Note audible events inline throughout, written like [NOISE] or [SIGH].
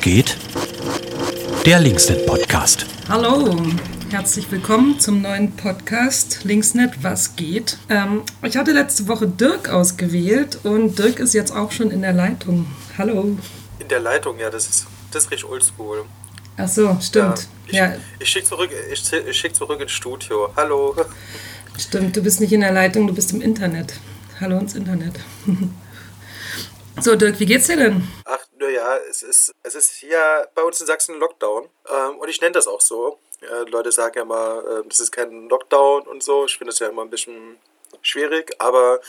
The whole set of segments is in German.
Geht? Der Linksnet Podcast. Hallo, herzlich willkommen zum neuen Podcast Linksnet Was geht. Ähm, ich hatte letzte Woche Dirk ausgewählt und Dirk ist jetzt auch schon in der Leitung. Hallo. In der Leitung, ja, das ist, das ist richtig oldschool. Ach so, stimmt. Ja, ich, ja. ich schicke zurück, ich, ich schick zurück ins Studio. Hallo. [LAUGHS] Stimmt, du bist nicht in der Leitung, du bist im Internet. Hallo ins Internet. [LAUGHS] So, Dirk, wie geht's dir denn? Ach, naja, es ist, es ist hier bei uns in Sachsen Lockdown. Ähm, und ich nenne das auch so. Äh, Leute sagen ja immer, äh, das ist kein Lockdown und so. Ich finde das ja immer ein bisschen schwierig. Aber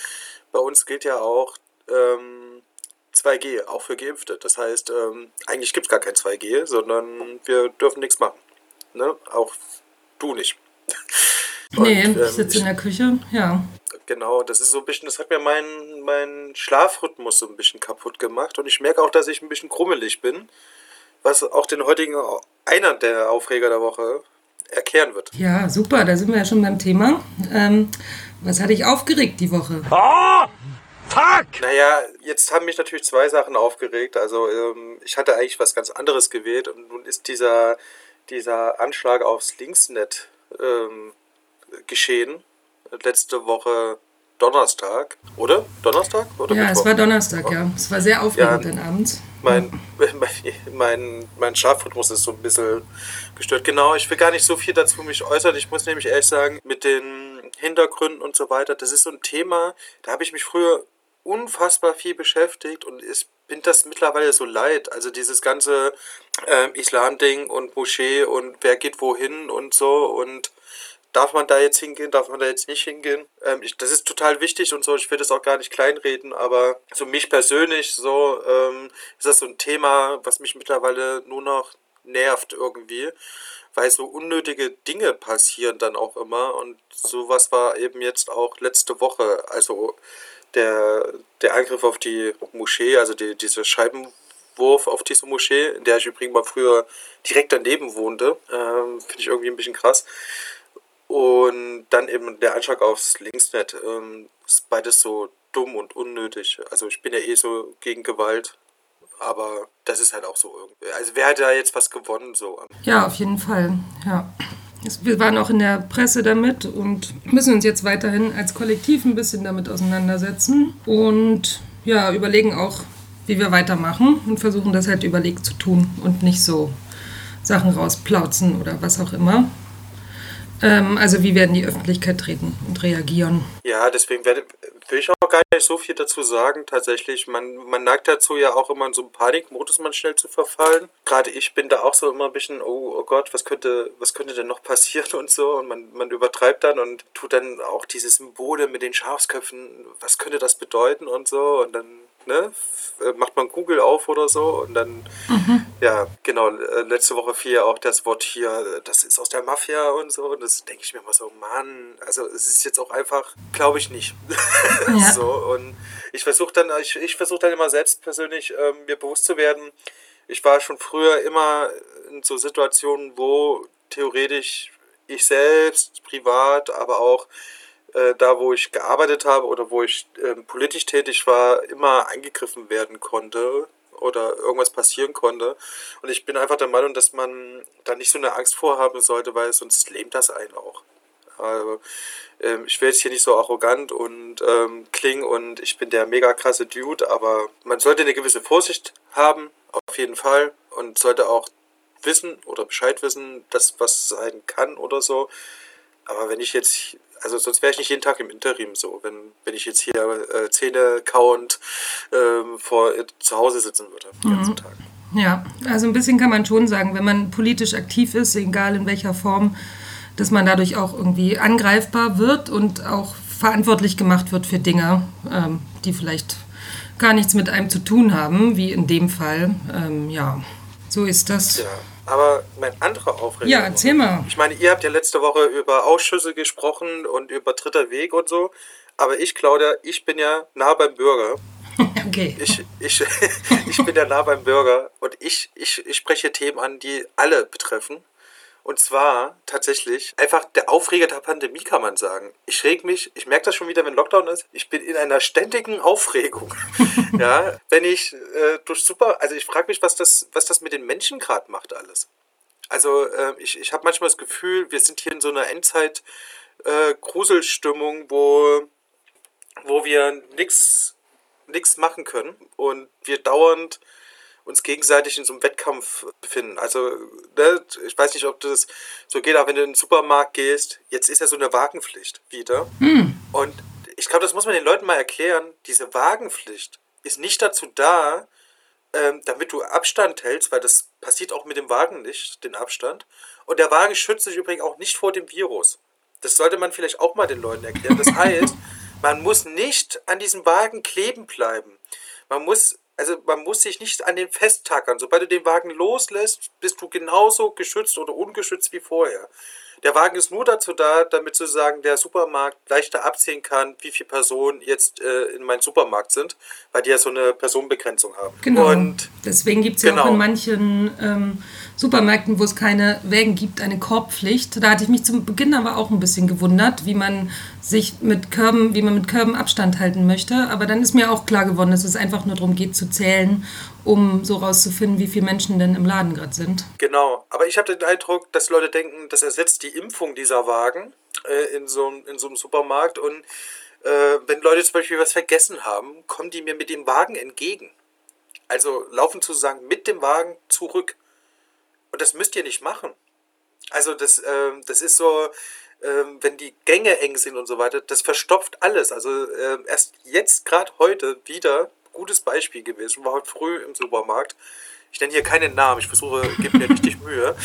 bei uns gilt ja auch ähm, 2G, auch für Geimpfte. Das heißt, ähm, eigentlich gibt es gar kein 2G, sondern wir dürfen nichts machen. Ne? Auch du nicht. Und, nee, ich ähm, sitze in der Küche, ja. Genau, das ist so ein bisschen, das hat mir meinen mein Schlafrhythmus so ein bisschen kaputt gemacht und ich merke auch, dass ich ein bisschen krummelig bin, was auch den heutigen, einer der Aufreger der Woche erklären wird. Ja, super, da sind wir ja schon beim Thema. Ähm, was hat dich aufgeregt die Woche? Oh! Fuck! Naja, jetzt haben mich natürlich zwei Sachen aufgeregt. Also ähm, ich hatte eigentlich was ganz anderes gewählt und nun ist dieser, dieser Anschlag aufs Linksnet ähm, geschehen letzte Woche Donnerstag, oder? Donnerstag? Oder ja, Mittwoch? es war Donnerstag, ja. Es war sehr aufregend ja, dann abends. Mein, [LAUGHS] mein, mein Schlafrhythmus ist so ein bisschen gestört. Genau, ich will gar nicht so viel dazu mich äußern. Ich muss nämlich ehrlich sagen, mit den Hintergründen und so weiter, das ist so ein Thema, da habe ich mich früher unfassbar viel beschäftigt und ich bin das mittlerweile so leid. Also dieses ganze äh, Islam-Ding und Moschee und wer geht wohin und so und darf man da jetzt hingehen, darf man da jetzt nicht hingehen. Ähm, ich, das ist total wichtig und so, ich will das auch gar nicht kleinreden, aber so mich persönlich so ähm, ist das so ein Thema, was mich mittlerweile nur noch nervt irgendwie, weil so unnötige Dinge passieren dann auch immer und sowas war eben jetzt auch letzte Woche, also der, der Angriff auf die Moschee, also die, diese Scheibenwurf auf diese Moschee, in der ich übrigens mal früher direkt daneben wohnte, ähm, finde ich irgendwie ein bisschen krass. Und dann eben der Anschlag aufs Linksnet. Ähm, ist beides so dumm und unnötig. Also ich bin ja eh so gegen Gewalt. Aber das ist halt auch so irgendwie. Also wer hat da jetzt was gewonnen so? Ja, auf jeden Fall. Ja. Wir waren auch in der Presse damit und müssen uns jetzt weiterhin als Kollektiv ein bisschen damit auseinandersetzen und ja, überlegen auch, wie wir weitermachen und versuchen das halt überlegt zu tun und nicht so Sachen rausplauzen oder was auch immer. Ähm, also wie werden die Öffentlichkeit treten und reagieren? Ja, deswegen werde, will ich auch gar nicht so viel dazu sagen. Tatsächlich, man, man neigt dazu ja auch immer in so einen Panikmodus man schnell zu verfallen. Gerade ich bin da auch so immer ein bisschen, oh, oh Gott, was könnte, was könnte denn noch passieren und so. Und man, man übertreibt dann und tut dann auch diese Symbole mit den Schafsköpfen, was könnte das bedeuten und so. Und dann ne, macht man Google auf oder so und dann, mhm. ja, genau, äh, letzte Woche fiel ja auch das Wort hier, das ist aus der Mafia und so und das denke ich mir immer so, Mann, also es ist jetzt auch einfach, glaube ich nicht. Ja. [LAUGHS] so und ich versuche dann, ich, ich versuche dann immer selbst persönlich ähm, mir bewusst zu werden, ich war schon früher immer in so Situationen, wo theoretisch ich selbst, privat, aber auch äh, da wo ich gearbeitet habe oder wo ich äh, politisch tätig war, immer eingegriffen werden konnte oder irgendwas passieren konnte. Und ich bin einfach der Meinung, dass man da nicht so eine Angst vorhaben sollte, weil sonst lähmt das einen auch. Also, ähm, ich will jetzt hier nicht so arrogant und ähm, klingen und ich bin der mega krasse Dude, aber man sollte eine gewisse Vorsicht haben, auf jeden Fall, und sollte auch wissen oder Bescheid wissen, dass was sein kann oder so. Aber wenn ich jetzt also sonst wäre ich nicht jeden Tag im Interim so, wenn, wenn ich jetzt hier äh, Zähne kauend ähm, vor äh, zu Hause sitzen würde den ganzen mhm. Tag. Ja, also ein bisschen kann man schon sagen, wenn man politisch aktiv ist, egal in welcher Form, dass man dadurch auch irgendwie angreifbar wird und auch verantwortlich gemacht wird für Dinge, ähm, die vielleicht gar nichts mit einem zu tun haben, wie in dem Fall. Ähm, ja, so ist das. Ja. Aber mein anderer Aufreger. Ja, erzähl mal. Ich meine, ihr habt ja letzte Woche über Ausschüsse gesprochen und über dritter Weg und so. Aber ich, Claudia, ich bin ja nah beim Bürger. [LAUGHS] Okay. Ich, ich, [LAUGHS] ich bin ja nah beim Bürger und ich, ich, ich spreche Themen an, die alle betreffen. Und zwar tatsächlich einfach der Aufreger der Pandemie, kann man sagen. Ich reg mich, ich merke das schon wieder, wenn Lockdown ist, ich bin in einer ständigen Aufregung. [LAUGHS] ja, wenn ich äh, durch super, also ich frage mich, was das, was das mit den Menschen gerade macht alles. Also äh, ich, ich habe manchmal das Gefühl, wir sind hier in so einer Endzeit äh, Gruselstimmung, wo, wo wir nichts machen können und wir dauernd uns gegenseitig in so einem Wettkampf befinden. Also, ne, ich weiß nicht, ob das so geht, aber wenn du in den Supermarkt gehst, jetzt ist ja so eine Wagenpflicht wieder. Hm. Und ich glaube, das muss man den Leuten mal erklären. Diese Wagenpflicht ist nicht dazu da, ähm, damit du Abstand hältst, weil das passiert auch mit dem Wagen nicht, den Abstand. Und der Wagen schützt sich übrigens auch nicht vor dem Virus. Das sollte man vielleicht auch mal den Leuten erklären. Das heißt, man muss nicht an diesem Wagen kleben bleiben. Man muss also man muss sich nicht an den festtackern. Sobald du den Wagen loslässt, bist du genauso geschützt oder ungeschützt wie vorher. Der Wagen ist nur dazu da, damit sozusagen der Supermarkt leichter absehen kann, wie viele Personen jetzt äh, in meinem Supermarkt sind, weil die ja so eine Personenbegrenzung haben. Genau. Und Deswegen gibt es ja genau. auch in manchen ähm, Supermärkten, wo es keine Wägen gibt, eine Korbpflicht. Da hatte ich mich zum Beginn aber auch ein bisschen gewundert, wie man sich mit Körben, wie man mit Körben Abstand halten möchte. Aber dann ist mir auch klar geworden, dass es einfach nur darum geht zu zählen, um so rauszufinden, wie viele Menschen denn im Laden gerade sind. Genau, aber ich habe den Eindruck, dass Leute denken, das ersetzt die Impfung dieser Wagen äh, in, so, in so einem Supermarkt. Und äh, wenn Leute zum Beispiel was vergessen haben, kommen die mir mit dem Wagen entgegen. Also laufen sozusagen mit dem Wagen zurück. Und das müsst ihr nicht machen. Also das, äh, das ist so, äh, wenn die Gänge eng sind und so weiter, das verstopft alles. Also äh, erst jetzt, gerade heute, wieder, gutes Beispiel gewesen, war heute früh im Supermarkt. Ich nenne hier keinen Namen, ich versuche, gebe mir richtig [LAUGHS] Mühe.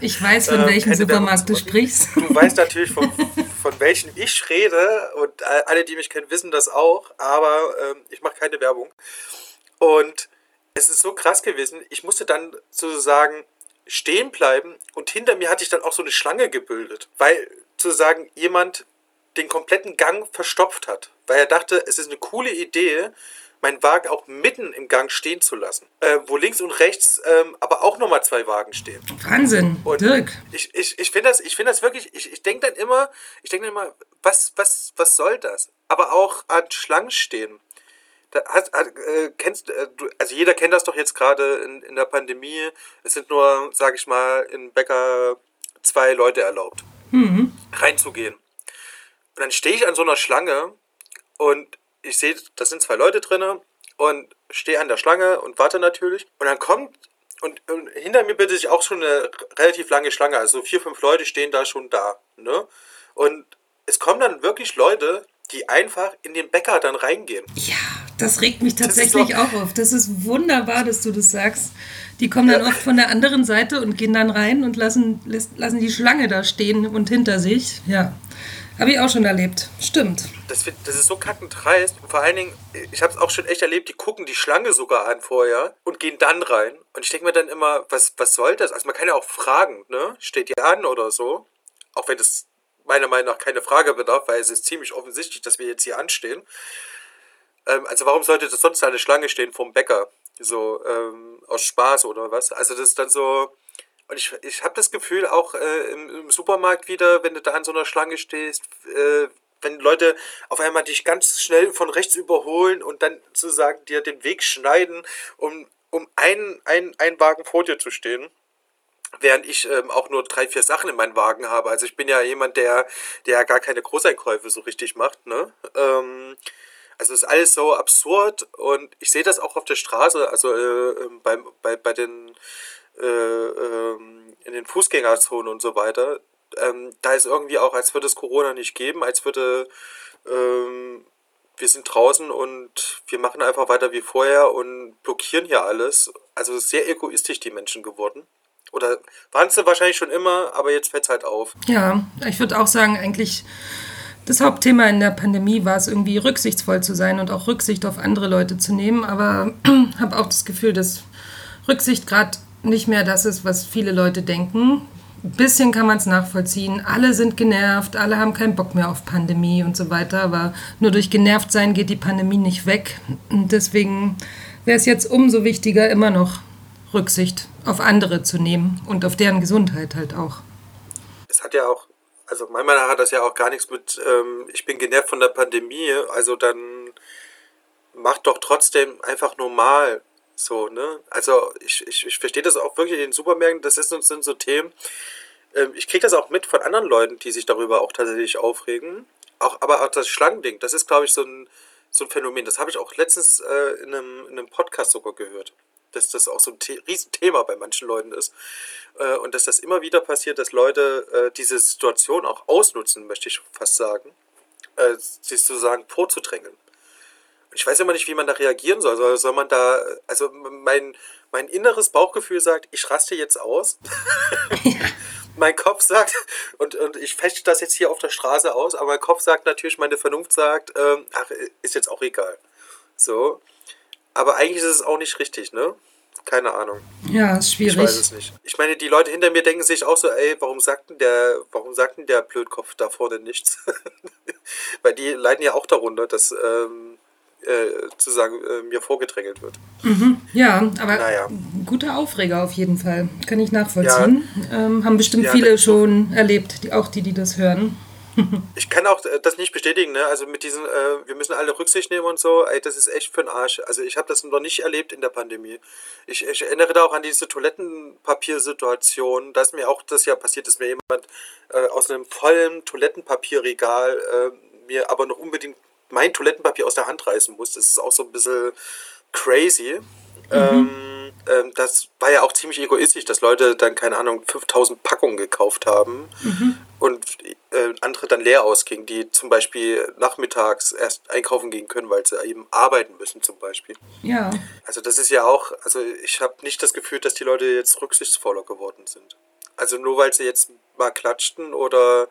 Ich weiß, von ähm, welchem Supermarkt du sprichst. Du weißt natürlich, von, von welchem ich rede und alle, die mich kennen, wissen das auch, aber ähm, ich mache keine Werbung. Und es ist so krass gewesen, ich musste dann sozusagen stehen bleiben und hinter mir hatte ich dann auch so eine Schlange gebildet, weil sozusagen jemand den kompletten Gang verstopft hat, weil er dachte, es ist eine coole Idee, meinen Wagen auch mitten im Gang stehen zu lassen, äh, wo links und rechts ähm, aber auch nochmal zwei Wagen stehen. Wahnsinn, und Dirk. Ich, ich, ich finde das, find das wirklich, ich, ich denke dann immer, ich denke immer, was, was, was soll das? Aber auch an Schlangen stehen. Hast, äh, kennst, äh, du, also jeder kennt das doch jetzt gerade in, in der Pandemie. Es sind nur, sag ich mal, in Bäcker zwei Leute erlaubt, mhm. reinzugehen. Und dann stehe ich an so einer Schlange und ich sehe, da sind zwei Leute drin und stehe an der Schlange und warte natürlich. Und dann kommt, und, und hinter mir bildet sich auch schon eine relativ lange Schlange. Also vier, fünf Leute stehen da schon da. Ne? Und es kommen dann wirklich Leute, die einfach in den Bäcker dann reingehen. Ja, das regt mich tatsächlich auch auf. Das ist wunderbar, dass du das sagst. Die kommen dann ja. oft von der anderen Seite und gehen dann rein und lassen, lassen die Schlange da stehen und hinter sich. Ja, habe ich auch schon erlebt. Stimmt. Das, das ist so kackend dreist. Und vor allen Dingen, ich habe es auch schon echt erlebt, die gucken die Schlange sogar an vorher und gehen dann rein. Und ich denke mir dann immer, was, was soll das? Also man kann ja auch fragen, ne? Steht die an oder so? Auch wenn das meiner Meinung nach keine Frage bedarf, weil es ist ziemlich offensichtlich, dass wir jetzt hier anstehen. Ähm, also warum sollte das sonst eine Schlange stehen vom Bäcker? So ähm, aus Spaß oder was? Also das ist dann so. Und ich, ich habe das Gefühl, auch äh, im, im, Supermarkt wieder, wenn du da an so einer Schlange stehst, äh, wenn Leute auf einmal dich ganz schnell von rechts überholen und dann sozusagen dir den Weg schneiden, um, um einen, einen, einen Wagen vor dir zu stehen während ich ähm, auch nur drei, vier Sachen in meinem Wagen habe. Also ich bin ja jemand, der, der gar keine Großeinkäufe so richtig macht. Ne? Ähm, also ist alles so absurd und ich sehe das auch auf der Straße, also äh, ähm, beim, bei, bei den äh, äh, in den Fußgängerzonen und so weiter. Ähm, da ist irgendwie auch, als würde es Corona nicht geben, als würde ähm, wir sind draußen und wir machen einfach weiter wie vorher und blockieren hier alles. Also sehr egoistisch die Menschen geworden. Oder waren sie wahrscheinlich schon immer, aber jetzt fällt es halt auf. Ja, ich würde auch sagen, eigentlich das Hauptthema in der Pandemie war es irgendwie rücksichtsvoll zu sein und auch Rücksicht auf andere Leute zu nehmen. Aber [CLEARS THROAT] habe auch das Gefühl, dass Rücksicht gerade nicht mehr das ist, was viele Leute denken. Ein bisschen kann man es nachvollziehen. Alle sind genervt, alle haben keinen Bock mehr auf Pandemie und so weiter. Aber nur durch genervt sein geht die Pandemie nicht weg. Und deswegen wäre es jetzt umso wichtiger, immer noch Rücksicht auf andere zu nehmen und auf deren Gesundheit halt auch. Es hat ja auch, also meiner Meinung nach hat das ja auch gar nichts mit, ähm, ich bin genervt von der Pandemie, also dann macht doch trotzdem einfach normal so, ne? Also ich, ich, ich verstehe das auch wirklich in den Supermärkten, das ist, sind so Themen, ähm, ich kriege das auch mit von anderen Leuten, die sich darüber auch tatsächlich aufregen. Auch, aber auch das Schlangending, das ist, glaube ich, so ein, so ein Phänomen. Das habe ich auch letztens äh, in, einem, in einem Podcast sogar gehört. Dass das auch so ein The Riesenthema bei manchen Leuten ist. Äh, und dass das immer wieder passiert, dass Leute äh, diese Situation auch ausnutzen, möchte ich fast sagen. Äh, sie sozusagen vorzudrängeln. Ich weiß immer nicht, wie man da reagieren soll. Soll, soll man da, also mein, mein inneres Bauchgefühl sagt, ich raste jetzt aus. [LAUGHS] [LAUGHS] mein Kopf sagt, und, und ich fechte das jetzt hier auf der Straße aus, aber mein Kopf sagt natürlich, meine Vernunft sagt, ähm, ach, ist jetzt auch egal. So. Aber eigentlich ist es auch nicht richtig, ne? Keine Ahnung. Ja, ist schwierig. Ich weiß es nicht. Ich meine, die Leute hinter mir denken sich auch so, ey, warum sagt denn der, warum sagt denn der Blödkopf da vorne nichts? [LAUGHS] Weil die leiden ja auch darunter, dass ähm, äh, sozusagen äh, mir vorgedrängelt wird. Mhm, ja, aber naja. guter Aufreger auf jeden Fall. Kann ich nachvollziehen. Ja. Ähm, haben bestimmt ja, viele schon erlebt, die, auch die, die das hören. [LAUGHS] ich kann auch äh, das nicht bestätigen, ne? Also mit diesen, äh, wir müssen alle Rücksicht nehmen und so, ey, das ist echt für den Arsch. Also ich habe das noch nicht erlebt in der Pandemie. Ich, ich, erinnere da auch an diese Toilettenpapiersituation. Da ist mir auch das ja passiert, dass mir jemand äh, aus einem vollen Toilettenpapierregal äh, mir aber noch unbedingt mein Toilettenpapier aus der Hand reißen muss. Das ist auch so ein bisschen crazy. Mhm. Ähm, ähm, das war ja auch ziemlich egoistisch, dass Leute dann, keine Ahnung, 5000 Packungen gekauft haben mhm. und äh, andere dann leer ausgingen, die zum Beispiel nachmittags erst einkaufen gehen können, weil sie eben arbeiten müssen zum Beispiel. Ja. Also das ist ja auch, also ich habe nicht das Gefühl, dass die Leute jetzt rücksichtsvoller geworden sind. Also nur weil sie jetzt mal klatschten oder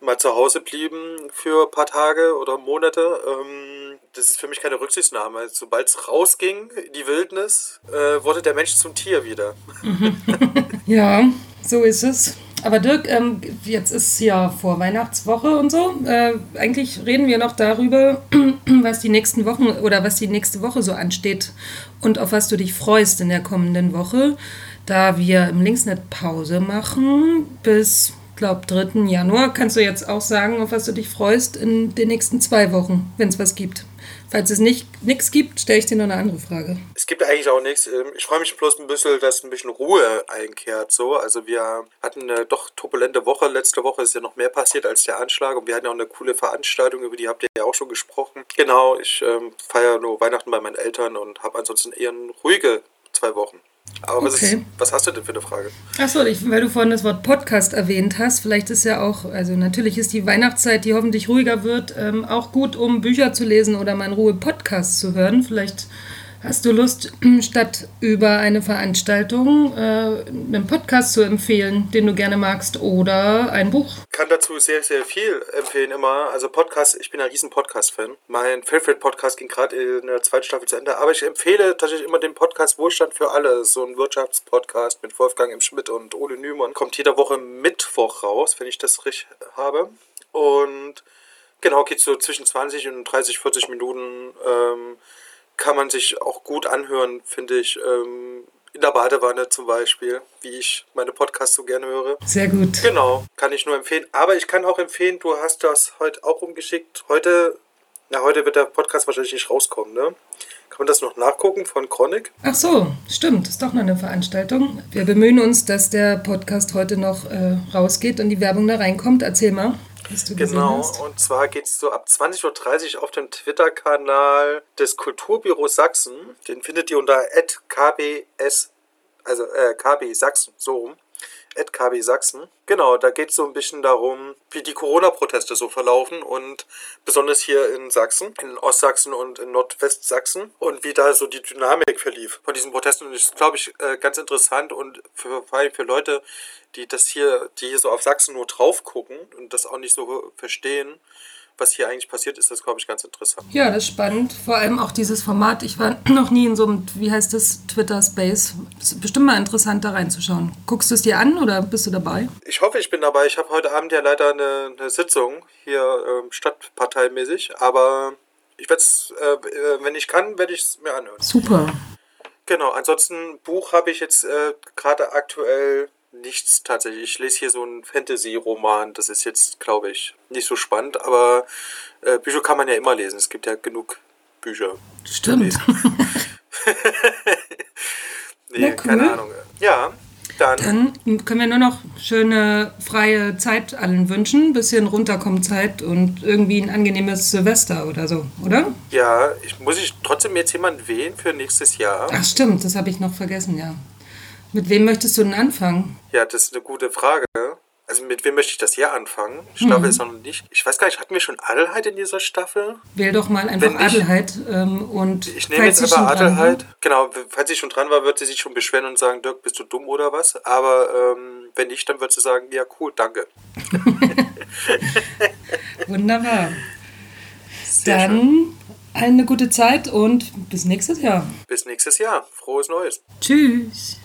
mal zu Hause blieben für ein paar Tage oder Monate, ähm, das ist für mich keine Rücksichtnahme. Sobald es rausging, die Wildnis, äh, wurde der Mensch zum Tier wieder. [LAUGHS] ja, so ist es. Aber Dirk, ähm, jetzt ist ja vor Weihnachtswoche und so. Äh, eigentlich reden wir noch darüber, [CLEARS THROAT] was die nächsten Wochen oder was die nächste Woche so ansteht und auf was du dich freust in der kommenden Woche da wir im Linksnet Pause machen bis, glaube 3. Januar, kannst du jetzt auch sagen, auf was du dich freust in den nächsten zwei Wochen, wenn es was gibt. Falls es nichts gibt, stelle ich dir noch eine andere Frage. Es gibt eigentlich auch nichts. Ähm, ich freue mich bloß ein bisschen, dass ein bisschen Ruhe einkehrt. So. Also wir hatten eine doch turbulente Woche. Letzte Woche ist ja noch mehr passiert als der Anschlag. Und wir hatten auch eine coole Veranstaltung, über die habt ihr ja auch schon gesprochen. Genau, ich ähm, feiere nur Weihnachten bei meinen Eltern und habe ansonsten eher eine ruhige zwei Wochen. Aber was, okay. ist, was, hast du denn für eine Frage? Achso, weil du vorhin das Wort Podcast erwähnt hast, vielleicht ist ja auch, also natürlich ist die Weihnachtszeit, die hoffentlich ruhiger wird, ähm, auch gut, um Bücher zu lesen oder mal in Ruhe Podcasts zu hören. Vielleicht Hast du Lust, [CLEARS THROAT] statt über eine Veranstaltung äh, einen Podcast zu empfehlen, den du gerne magst, oder ein Buch? Ich kann dazu sehr, sehr viel empfehlen immer. Also Podcast, ich bin ein riesen Podcast-Fan. Mein Favorite-Podcast ging gerade in der zweiten Staffel zu Ende, aber ich empfehle tatsächlich immer den Podcast Wohlstand für alle. So ein Wirtschaftspodcast mit Wolfgang M. Schmidt und Ole Nümann. Kommt jede Woche Mittwoch raus, wenn ich das richtig habe. Und genau, geht so zwischen 20 und 30, 40 Minuten. Ähm, kann man sich auch gut anhören, finde ich. Ähm, in der Badewanne zum Beispiel, wie ich meine Podcasts so gerne höre. Sehr gut. Genau, kann ich nur empfehlen. Aber ich kann auch empfehlen, du hast das heute auch umgeschickt. Heute, na, heute wird der Podcast wahrscheinlich nicht rauskommen, ne? Kann man das noch nachgucken von Chronic? Ach so, stimmt, ist doch noch eine Veranstaltung. Wir bemühen uns, dass der Podcast heute noch äh, rausgeht und die Werbung da reinkommt. Erzähl mal genau, und zwar geht es so ab 20.30 Uhr auf dem Twitter-Kanal des Kulturbüros Sachsen. Den findet ihr unter kbs, also äh, kb Sachsen, so rum. KB Sachsen. Genau, da geht es so ein bisschen darum, wie die Corona-Proteste so verlaufen und besonders hier in Sachsen, in Ostsachsen und in Nordwestsachsen und wie da so die Dynamik verlief von diesen Protesten. Und das ist, glaube ich, äh, ganz interessant und für, vor allem für Leute, die das hier, die hier so auf Sachsen nur drauf gucken und das auch nicht so verstehen, was hier eigentlich passiert, ist das, glaube ich, ganz interessant. Ja, das ist spannend. Vor allem auch dieses Format. Ich war [CLEARS THROAT] noch nie in so einem, wie heißt das, Twitter-Space. Ist bestimmt mal interessant, da reinzuschauen. Guckst du es dir an oder bist du dabei? Ich hoffe, ich bin dabei. Ich habe heute Abend ja leider eine, eine Sitzung hier ähm, stadtparteimäßig, aber ich werde es, äh, äh, wenn ich kann, werde ich es mir anhören. Super. Genau, ansonsten Buch habe ich jetzt äh, gerade aktuell nichts tatsächlich. Ich lese hier so einen Fantasy-Roman. Das ist jetzt, glaube ich, nicht so spannend, aber äh, Bücher kann man ja immer lesen. Es gibt ja genug Bücher. Stimmt. [LAUGHS] nee, cool. keine Ahnung. Ja, dann, Dann können wir nur noch schöne freie Zeit allen wünschen, bisschen runterkommen Zeit und irgendwie ein angenehmes Silvester oder so, oder? ja, ich, muss ich trotzdem jetzt jemanden wählen für nächstes Jahr? Ach stimmt, das habe ich noch vergessen, ja. Mit wem möchtest du denn anfangen? Ja, das ist eine gute Frage. Also mit wem möchte ich das Jahr anfangen? Staffel ist noch nicht. Ich weiß gar nicht, hatten wir schon Adelheid in dieser Staffel? Wähl doch mal einfach Wenn Adelheid ähm, und Ich nehme jetzt aber schon dran Adelheid. Genau, falls sie schon dran war, wird sie sich schon beschweren und sagen, Dirk, bist du dumm oder was? Aber ähm, wenn nicht, dann wird sie sagen, ja cool, danke. [LAUGHS] Wunderbar. Sehr Dann schön. eine gute Zeit und bis nächstes Jahr. Bis nächstes Jahr. Frohes Neues. Tschüss.